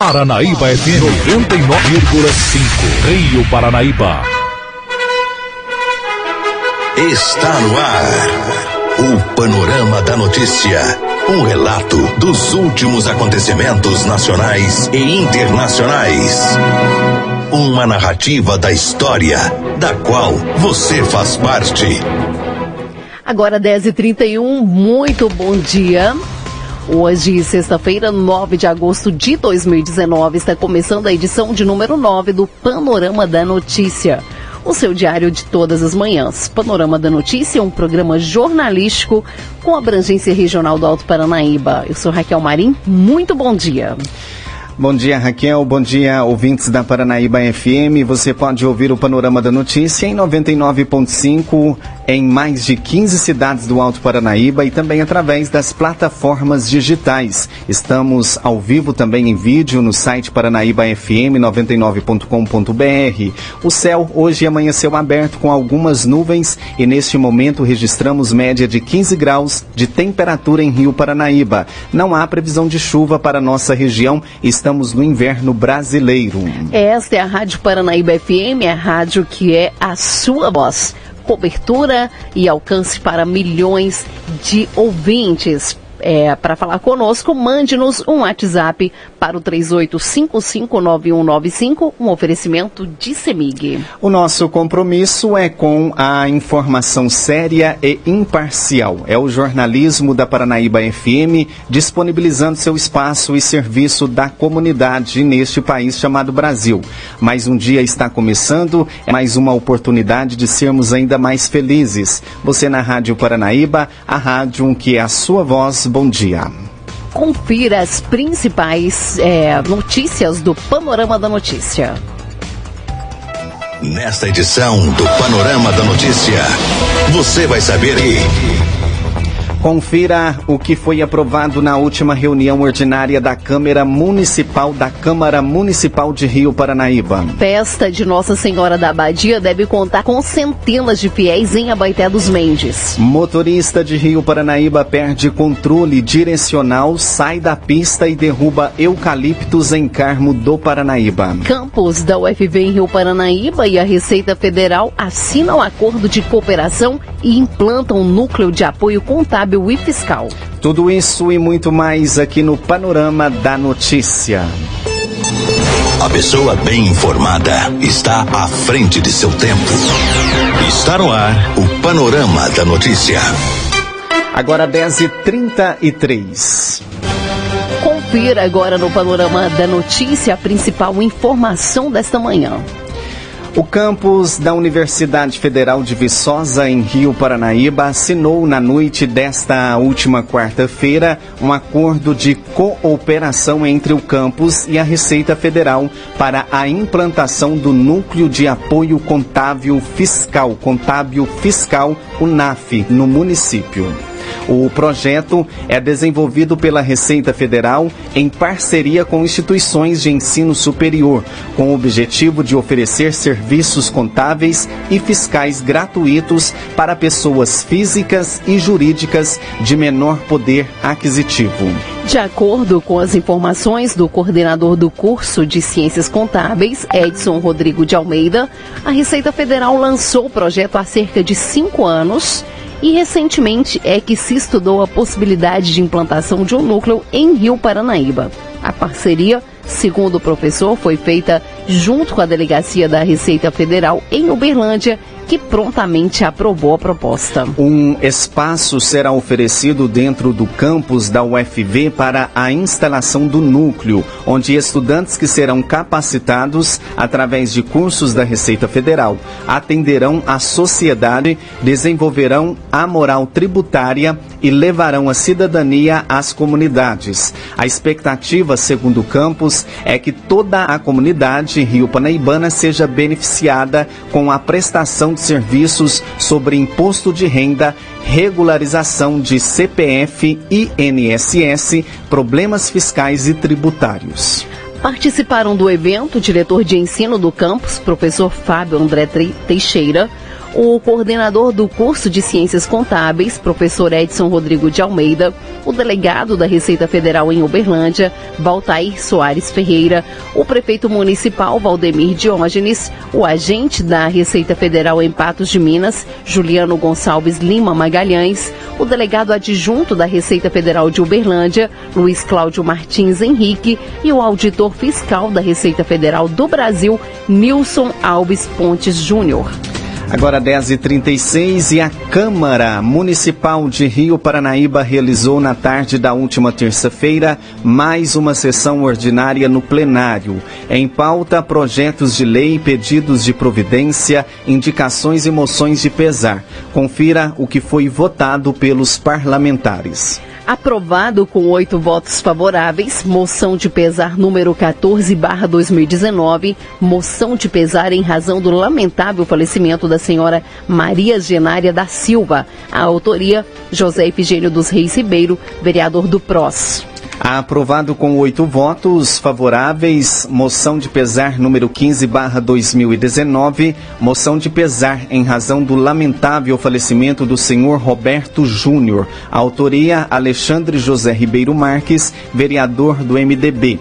Paranaíba FM 99,5. Rio Paranaíba. Está no ar. O Panorama da Notícia. Um relato dos últimos acontecimentos nacionais e internacionais. Uma narrativa da história, da qual você faz parte. Agora 10h31, muito bom dia. Hoje, sexta-feira, 9 de agosto de 2019, está começando a edição de número 9 do Panorama da Notícia. O seu diário de todas as manhãs. Panorama da Notícia é um programa jornalístico com abrangência regional do Alto Paranaíba. Eu sou Raquel Marim, muito bom dia. Bom dia, Raquel. Bom dia, ouvintes da Paranaíba FM. Você pode ouvir o Panorama da Notícia em 99.5 em mais de 15 cidades do Alto Paranaíba e também através das plataformas digitais. Estamos ao vivo também em vídeo no site paranaíbafm99.com.br. O céu hoje amanheceu aberto com algumas nuvens e neste momento registramos média de 15 graus de temperatura em Rio Paranaíba. Não há previsão de chuva para nossa região. Estamos no inverno brasileiro. Esta é a Rádio Paranaíba FM, a rádio que é a sua voz cobertura e alcance para milhões de ouvintes. É, para falar conosco, mande-nos um WhatsApp para o 38559195, um oferecimento de Semig. O nosso compromisso é com a informação séria e imparcial. É o jornalismo da Paranaíba FM disponibilizando seu espaço e serviço da comunidade neste país chamado Brasil. Mais um dia está começando, mais uma oportunidade de sermos ainda mais felizes. Você na Rádio Paranaíba, a rádio que é a sua voz bom dia. Confira as principais é, notícias do Panorama da Notícia. Nesta edição do Panorama da Notícia, você vai saber que. Confira o que foi aprovado na última reunião ordinária da Câmara Municipal da Câmara Municipal de Rio Paranaíba. Festa de Nossa Senhora da Abadia deve contar com centenas de fiéis em Abaité dos Mendes. Motorista de Rio Paranaíba perde controle direcional, sai da pista e derruba eucaliptos em Carmo do Paranaíba. Campos da UFV em Rio Paranaíba e a Receita Federal assinam acordo de cooperação e implantam um núcleo de apoio contábil e fiscal. Tudo isso e muito mais aqui no Panorama da Notícia. A pessoa bem informada está à frente de seu tempo. Está no ar o Panorama da Notícia. Agora 10h33. Confira agora no Panorama da Notícia a principal informação desta manhã. O campus da Universidade Federal de Viçosa, em Rio Paranaíba, assinou na noite desta última quarta-feira um acordo de cooperação entre o campus e a Receita Federal para a implantação do Núcleo de Apoio Contábil Fiscal, Contábil Fiscal, o NAF, no município. O projeto é desenvolvido pela Receita Federal em parceria com instituições de ensino superior, com o objetivo de oferecer serviços contábeis e fiscais gratuitos para pessoas físicas e jurídicas de menor poder aquisitivo. De acordo com as informações do coordenador do curso de Ciências Contábeis, Edson Rodrigo de Almeida, a Receita Federal lançou o projeto há cerca de cinco anos e recentemente é que se estudou a possibilidade de implantação de um núcleo em Rio Paranaíba. A parceria, segundo o professor, foi feita junto com a Delegacia da Receita Federal em Uberlândia que prontamente aprovou a proposta. Um espaço será oferecido dentro do campus da UFV para a instalação do núcleo, onde estudantes que serão capacitados através de cursos da Receita Federal atenderão a sociedade, desenvolverão a moral tributária e levarão a cidadania às comunidades. A expectativa, segundo o campus, é que toda a comunidade rio panaibana seja beneficiada com a prestação de serviços sobre imposto de renda, regularização de CPF e INSS, problemas fiscais e tributários. Participaram do evento o diretor de ensino do campus, professor Fábio André Teixeira, o coordenador do curso de Ciências Contábeis, professor Edson Rodrigo de Almeida, o delegado da Receita Federal em Uberlândia, Valtair Soares Ferreira, o prefeito municipal Valdemir Diógenes, o agente da Receita Federal em Patos de Minas, Juliano Gonçalves Lima Magalhães, o delegado adjunto da Receita Federal de Uberlândia, Luiz Cláudio Martins Henrique, e o auditor fiscal da Receita Federal do Brasil, Nilson Alves Pontes Júnior. Agora 10h36 e a Câmara Municipal de Rio Paranaíba realizou na tarde da última terça-feira mais uma sessão ordinária no plenário. Em pauta, projetos de lei, pedidos de providência, indicações e moções de pesar. Confira o que foi votado pelos parlamentares. Aprovado com oito votos favoráveis, moção de pesar número 14 2019, moção de pesar em razão do lamentável falecimento da senhora Maria Genária da Silva. A autoria, José Efigênio dos Reis Ribeiro, vereador do PROS. Aprovado com oito votos favoráveis, moção de pesar número 15 barra 2019, moção de pesar em razão do lamentável falecimento do senhor Roberto Júnior. Autoria Alexandre José Ribeiro Marques, vereador do MDB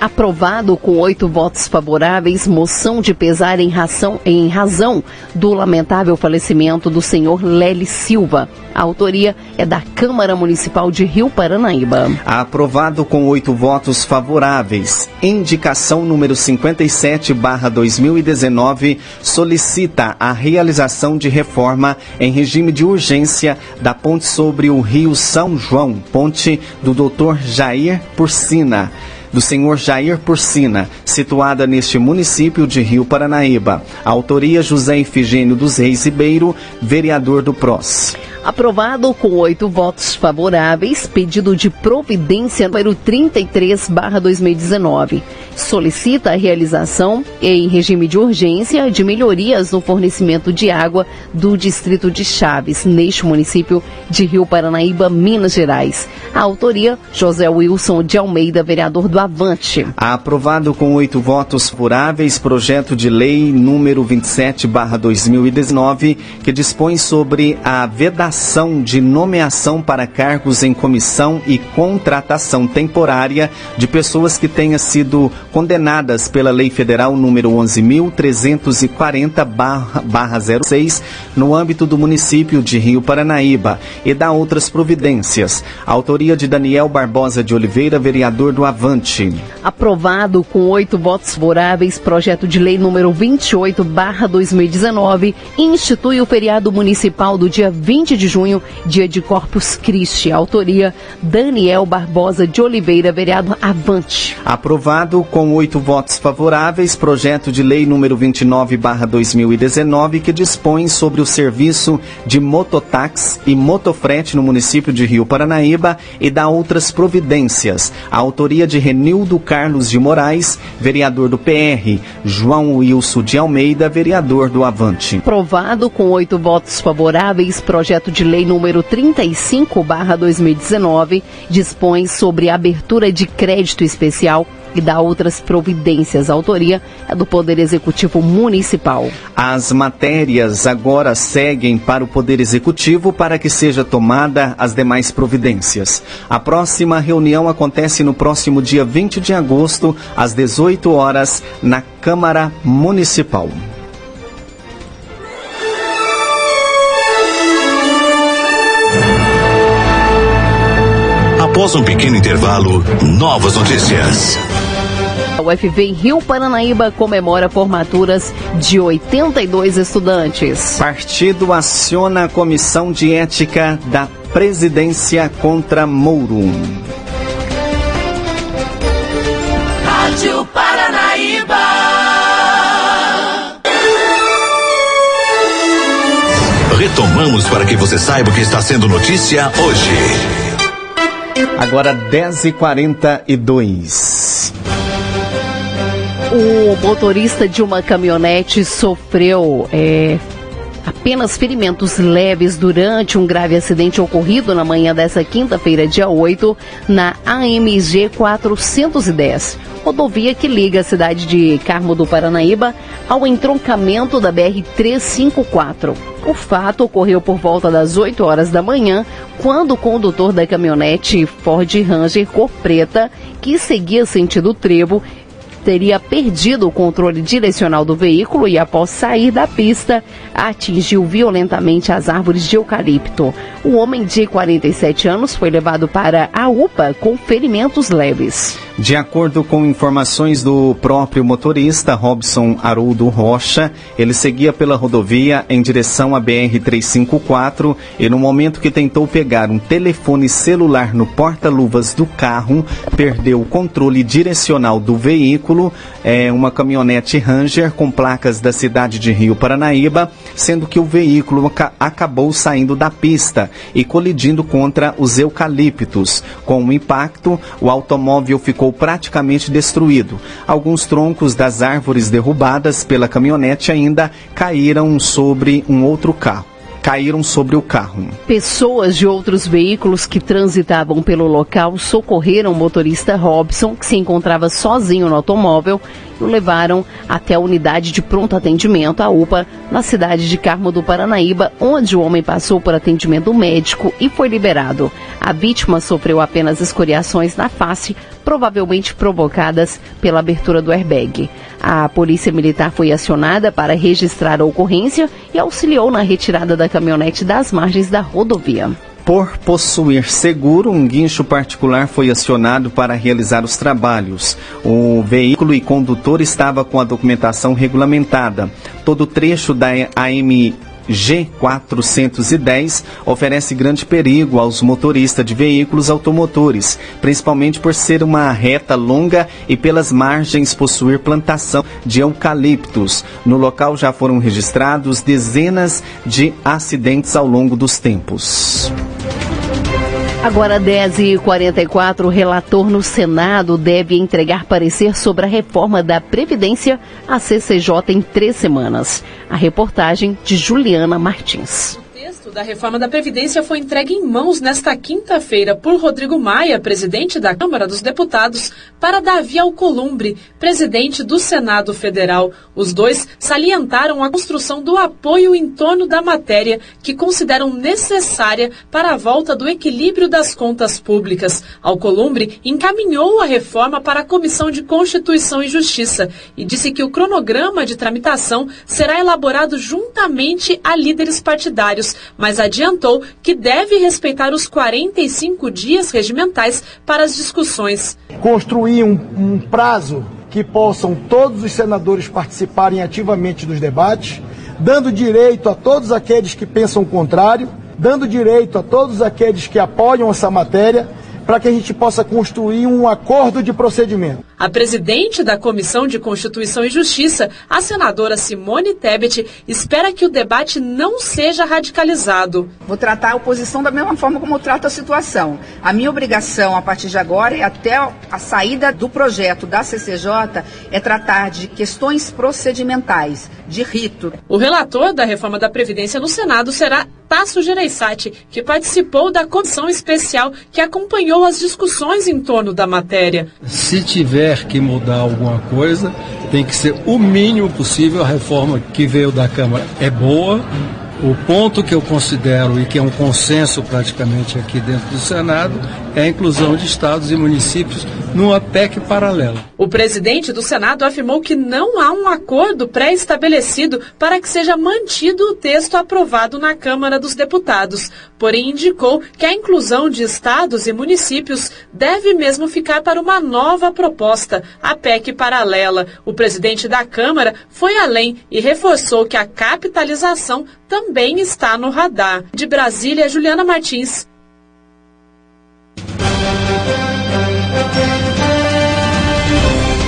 aprovado com oito votos favoráveis, moção de pesar em razão, em razão do lamentável falecimento do senhor Lely Silva. A autoria é da Câmara Municipal de Rio Paranaíba. Aprovado com oito votos favoráveis. Indicação número 57, barra 2019, solicita a realização de reforma em regime de urgência da ponte sobre o Rio São João, ponte do Dr. Jair Porcina do senhor Jair Porcina, situada neste município de Rio Paranaíba. Autoria José Ifigênio dos Reis Ribeiro, vereador do PROS. Aprovado com oito votos favoráveis, pedido de providência número 33/2019. Solicita a realização, em regime de urgência, de melhorias no fornecimento de água do distrito de Chaves, neste município de Rio Paranaíba, Minas Gerais. A autoria, José Wilson de Almeida, vereador do Avante. Aprovado com oito votos favoráveis, projeto de lei número 27/2019, que dispõe sobre a vedação ação de nomeação para cargos em comissão e contratação temporária de pessoas que tenham sido condenadas pela Lei Federal número 11.340/06 no âmbito do município de Rio Paranaíba e da outras providências. Autoria de Daniel Barbosa de Oliveira, vereador do Avante. Aprovado com oito votos favoráveis, projeto de lei número 28/2019 institui o feriado municipal do dia 20 de junho, dia de Corpus Christi. Autoria Daniel Barbosa de Oliveira, vereador Avante. Aprovado com oito votos favoráveis, projeto de lei número 29/2019 que dispõe sobre o serviço de mototáxi e motofrete no município de Rio Paranaíba e dá outras providências. A autoria de Renildo Carlos de Moraes, vereador do PR, João Wilson de Almeida, vereador do Avante. Aprovado com oito votos favoráveis, projeto de lei número 35/2019 dispõe sobre a abertura de crédito especial e dá outras providências. A autoria é do Poder Executivo Municipal. As matérias agora seguem para o Poder Executivo para que seja tomada as demais providências. A próxima reunião acontece no próximo dia 20 de agosto, às 18 horas, na Câmara Municipal. Após um pequeno intervalo, novas notícias. A UFV em Rio Paranaíba comemora formaturas de 82 estudantes. Partido aciona a comissão de ética da presidência contra Mouro. Rádio Paranaíba. Retomamos para que você saiba o que está sendo notícia hoje. Agora 10h42. O motorista de uma caminhonete sofreu é, apenas ferimentos leves durante um grave acidente ocorrido na manhã dessa quinta-feira, dia 8, na AMG 410, rodovia que liga a cidade de Carmo do Paranaíba ao entroncamento da BR 354. O fato ocorreu por volta das 8 horas da manhã, quando o condutor da caminhonete Ford Ranger cor preta, que seguia sentido trevo, teria perdido o controle direcional do veículo e, após sair da pista, atingiu violentamente as árvores de eucalipto. O homem de 47 anos foi levado para a UPA com ferimentos leves. De acordo com informações do próprio motorista, Robson Haroldo Rocha, ele seguia pela rodovia em direção à BR-354 e no momento que tentou pegar um telefone celular no porta-luvas do carro, perdeu o controle direcional do veículo, é uma caminhonete Ranger com placas da cidade de Rio Paranaíba, sendo que o veículo acabou saindo da pista e colidindo contra os eucaliptos. Com o impacto, o automóvel ficou ficou praticamente destruído. Alguns troncos das árvores derrubadas pela caminhonete ainda caíram sobre um outro carro caíram sobre o carro. Pessoas de outros veículos que transitavam pelo local socorreram o motorista Robson, que se encontrava sozinho no automóvel, o levaram até a unidade de pronto atendimento, a UPA, na cidade de Carmo do Paranaíba, onde o homem passou por atendimento médico e foi liberado. A vítima sofreu apenas escoriações na face, provavelmente provocadas pela abertura do airbag. A polícia militar foi acionada para registrar a ocorrência e auxiliou na retirada da caminhonete das margens da rodovia. Por possuir seguro, um guincho particular foi acionado para realizar os trabalhos. O veículo e condutor estava com a documentação regulamentada. Todo trecho da AM G410 oferece grande perigo aos motoristas de veículos automotores, principalmente por ser uma reta longa e pelas margens possuir plantação de eucaliptos. No local já foram registrados dezenas de acidentes ao longo dos tempos. Agora, 10h44, o relator no Senado deve entregar parecer sobre a reforma da Previdência à CCJ em três semanas. A reportagem de Juliana Martins texto da reforma da Previdência foi entregue em mãos nesta quinta-feira por Rodrigo Maia, presidente da Câmara dos Deputados, para Davi Alcolumbre, presidente do Senado Federal. Os dois salientaram a construção do apoio em torno da matéria que consideram necessária para a volta do equilíbrio das contas públicas. Alcolumbre encaminhou a reforma para a Comissão de Constituição e Justiça e disse que o cronograma de tramitação será elaborado juntamente a líderes partidários mas adiantou que deve respeitar os 45 dias regimentais para as discussões. Construir um, um prazo que possam todos os senadores participarem ativamente dos debates, dando direito a todos aqueles que pensam o contrário, dando direito a todos aqueles que apoiam essa matéria para que a gente possa construir um acordo de procedimento. A presidente da Comissão de Constituição e Justiça, a senadora Simone Tebet, espera que o debate não seja radicalizado. Vou tratar a oposição da mesma forma como eu trato a situação. A minha obrigação a partir de agora e até a saída do projeto da CCJ é tratar de questões procedimentais, de rito. O relator da reforma da Previdência no Senado será Tasso Gereissati, que participou da comissão especial que acompanhou as discussões em torno da matéria. Se tiver que mudar alguma coisa, tem que ser o mínimo possível. A reforma que veio da Câmara é boa, o ponto que eu considero e que é um consenso praticamente aqui dentro do Senado é a inclusão de estados e municípios numa PEC paralela. O presidente do Senado afirmou que não há um acordo pré-estabelecido para que seja mantido o texto aprovado na Câmara dos Deputados, porém indicou que a inclusão de estados e municípios deve mesmo ficar para uma nova proposta, a PEC paralela. O presidente da Câmara foi além e reforçou que a capitalização também está no radar. De Brasília, Juliana Martins.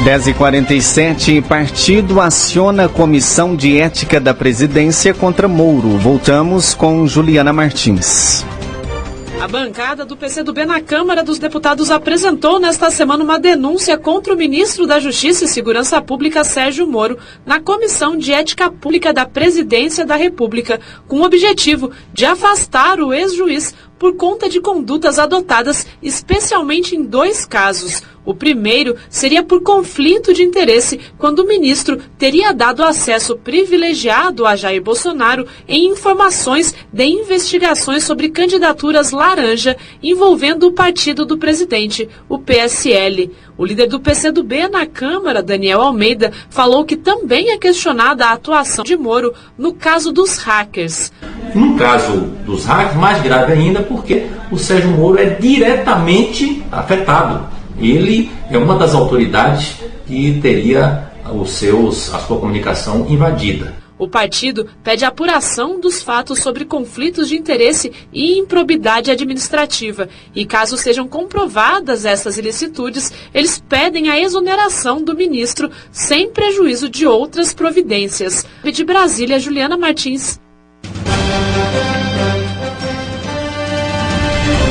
Dez e quarenta partido aciona comissão de ética da presidência contra Mouro. Voltamos com Juliana Martins. A bancada do PCdoB na Câmara dos Deputados apresentou nesta semana uma denúncia contra o ministro da Justiça e Segurança Pública, Sérgio Moro, na Comissão de Ética Pública da Presidência da República, com o objetivo de afastar o ex-juiz por conta de condutas adotadas, especialmente em dois casos. O primeiro seria por conflito de interesse, quando o ministro teria dado acesso privilegiado a Jair Bolsonaro em informações de investigações sobre candidaturas laranja envolvendo o partido do presidente, o PSL. O líder do PCdoB na Câmara, Daniel Almeida, falou que também é questionada a atuação de Moro no caso dos hackers. No caso dos hackers, mais grave ainda, porque o Sérgio Moro é diretamente afetado ele é uma das autoridades que teria os seus, a sua comunicação invadida. O partido pede apuração dos fatos sobre conflitos de interesse e improbidade administrativa. E caso sejam comprovadas essas ilicitudes, eles pedem a exoneração do ministro sem prejuízo de outras providências. De Brasília, Juliana Martins.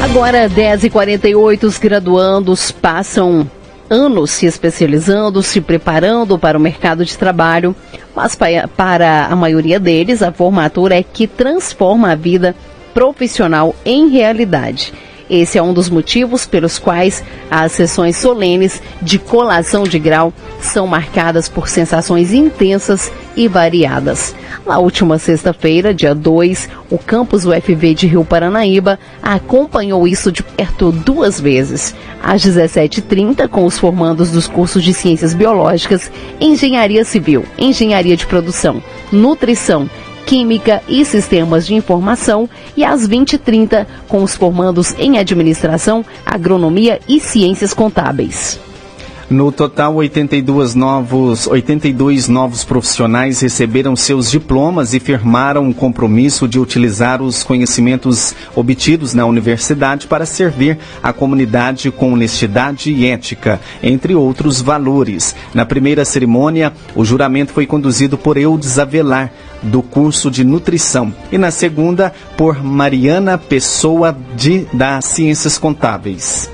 Agora, 10h48, os graduandos passam anos se especializando, se preparando para o mercado de trabalho, mas para a maioria deles, a formatura é que transforma a vida profissional em realidade. Esse é um dos motivos pelos quais as sessões solenes de colação de grau são marcadas por sensações intensas e variadas. Na última sexta-feira, dia 2, o campus UFV de Rio Paranaíba acompanhou isso de perto duas vezes. Às 17h30, com os formandos dos cursos de Ciências Biológicas, Engenharia Civil, Engenharia de Produção, Nutrição Química e Sistemas de Informação e às 20h30 com os formandos em Administração, Agronomia e Ciências Contábeis. No total, 82 novos, 82 novos profissionais receberam seus diplomas e firmaram um compromisso de utilizar os conhecimentos obtidos na universidade para servir a comunidade com honestidade e ética, entre outros valores. Na primeira cerimônia, o juramento foi conduzido por Eudes Avelar, do curso de nutrição, e na segunda, por Mariana Pessoa, de, das Ciências Contábeis.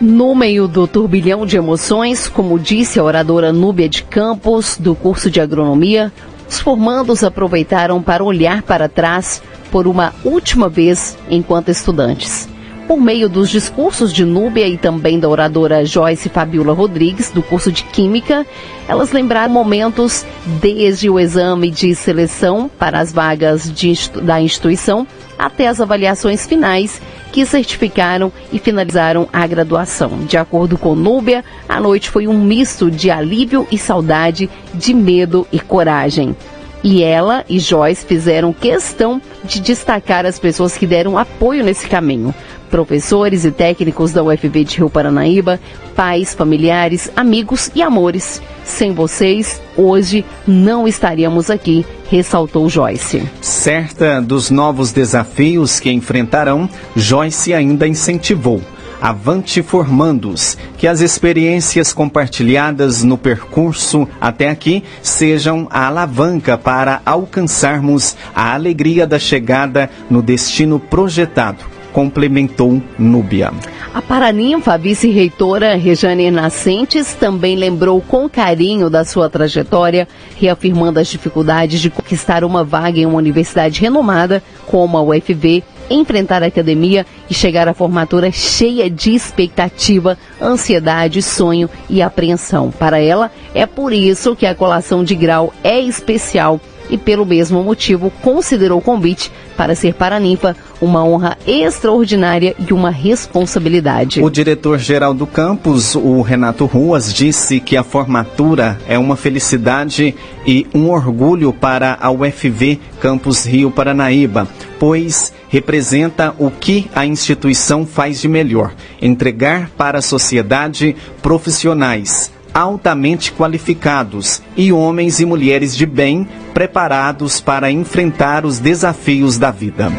No meio do turbilhão de emoções, como disse a oradora Núbia de Campos, do curso de agronomia, os formandos aproveitaram para olhar para trás por uma última vez enquanto estudantes. Por meio dos discursos de Núbia e também da oradora Joyce Fabiola Rodrigues, do curso de Química, elas lembraram momentos desde o exame de seleção para as vagas de, da instituição até as avaliações finais que certificaram e finalizaram a graduação. De acordo com Núbia, a noite foi um misto de alívio e saudade, de medo e coragem. E ela e Joyce fizeram questão de destacar as pessoas que deram apoio nesse caminho. Professores e técnicos da UFV de Rio Paranaíba, pais, familiares, amigos e amores. Sem vocês, hoje não estaríamos aqui, ressaltou Joyce. Certa dos novos desafios que enfrentarão, Joyce ainda incentivou Avante Formandos, que as experiências compartilhadas no percurso até aqui sejam a alavanca para alcançarmos a alegria da chegada no destino projetado complementou Núbia. A Paraninfa, vice-reitora Rejane Nascentes, também lembrou com carinho da sua trajetória, reafirmando as dificuldades de conquistar uma vaga em uma universidade renomada como a UFV enfrentar a academia e chegar à formatura cheia de expectativa, ansiedade, sonho e apreensão. Para ela, é por isso que a colação de grau é especial e, pelo mesmo motivo, considerou o convite para ser paraninfa uma honra extraordinária e uma responsabilidade. O diretor-geral do campus, o Renato Ruas, disse que a formatura é uma felicidade e um orgulho para a UFV Campus Rio Paranaíba, pois representa o que a instituição faz de melhor: entregar para a sociedade profissionais altamente qualificados e homens e mulheres de bem preparados para enfrentar os desafios da vida.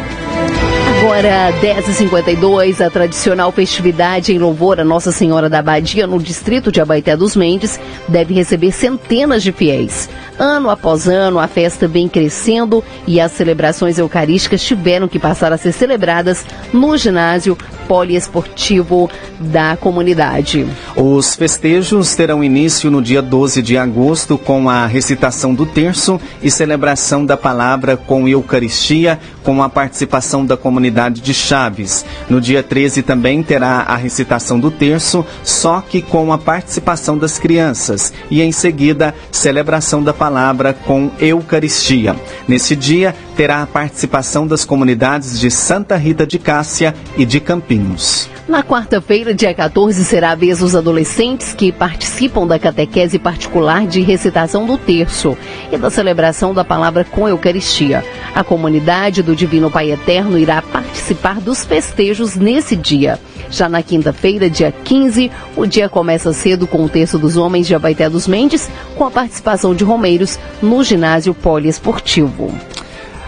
Agora, 10h52, a tradicional festividade em louvor a Nossa Senhora da Abadia, no distrito de Abaité dos Mendes, deve receber centenas de fiéis. Ano após ano, a festa vem crescendo e as celebrações eucarísticas tiveram que passar a ser celebradas no ginásio poliesportivo da comunidade. Os festejos terão início no dia 12 de agosto com a recitação do terço e celebração da palavra com Eucaristia, com a participação da comunidade de Chaves. No dia 13 também terá a recitação do terço, só que com a participação das crianças, e em seguida, celebração da palavra com Eucaristia. Nesse dia, terá a participação das comunidades de Santa Rita de Cássia e de Campinhos. Na quarta-feira, dia 14, será a vez dos adolescentes que participam da catequese particular de recitação do terço e da celebração da palavra com Eucaristia. A comunidade do Divino Pai Eterno irá participar dos festejos nesse dia. Já na quinta-feira, dia 15, o dia começa cedo com o terço dos homens de Abaité dos Mendes, com a participação de romeiros no ginásio poliesportivo.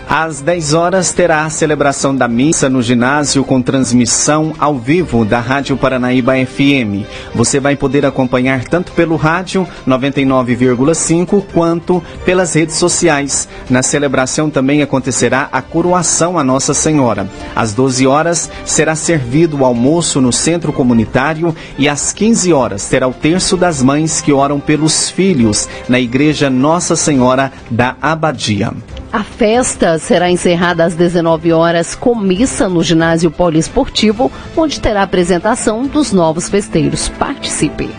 Às 10 horas terá a celebração da missa no ginásio com transmissão ao vivo da Rádio Paranaíba FM. Você vai poder acompanhar tanto pelo rádio 99,5 quanto pelas redes sociais. Na celebração também acontecerá a coroação a Nossa Senhora. Às 12 horas será servido o almoço no centro comunitário e às 15 horas terá o terço das mães que oram pelos filhos na igreja Nossa Senhora da Abadia. A festa será encerrada às 19 horas com missa no ginásio poliesportivo, onde terá apresentação dos novos festeiros. Participe!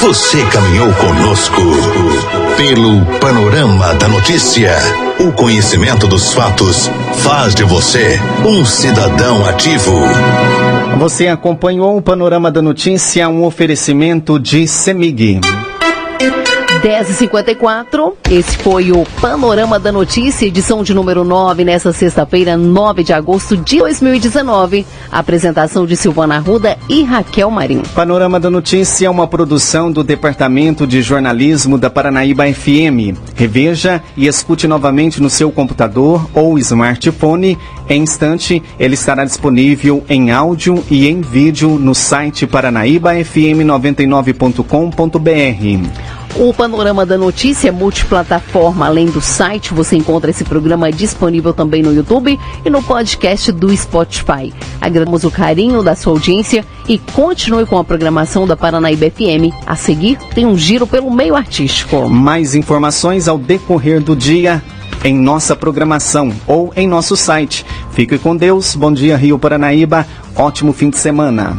Você caminhou conosco pelo panorama da notícia. O conhecimento dos fatos faz de você um cidadão ativo. Você acompanhou o panorama da notícia, um oferecimento de Semig. 10h54, esse foi o Panorama da Notícia, edição de número 9, nessa sexta-feira, 9 de agosto de 2019. Apresentação de Silvana Arruda e Raquel Marim. Panorama da Notícia é uma produção do Departamento de Jornalismo da Paranaíba FM. Reveja e escute novamente no seu computador ou smartphone. Em instante, ele estará disponível em áudio e em vídeo no site paranaíbafm99.com.br. O Panorama da Notícia é multiplataforma. Além do site, você encontra esse programa disponível também no YouTube e no podcast do Spotify. Agradecemos o carinho da sua audiência e continue com a programação da Paranaíba FM. A seguir, tem um giro pelo meio artístico. Mais informações ao decorrer do dia em nossa programação ou em nosso site. Fique com Deus. Bom dia, Rio Paranaíba. Ótimo fim de semana.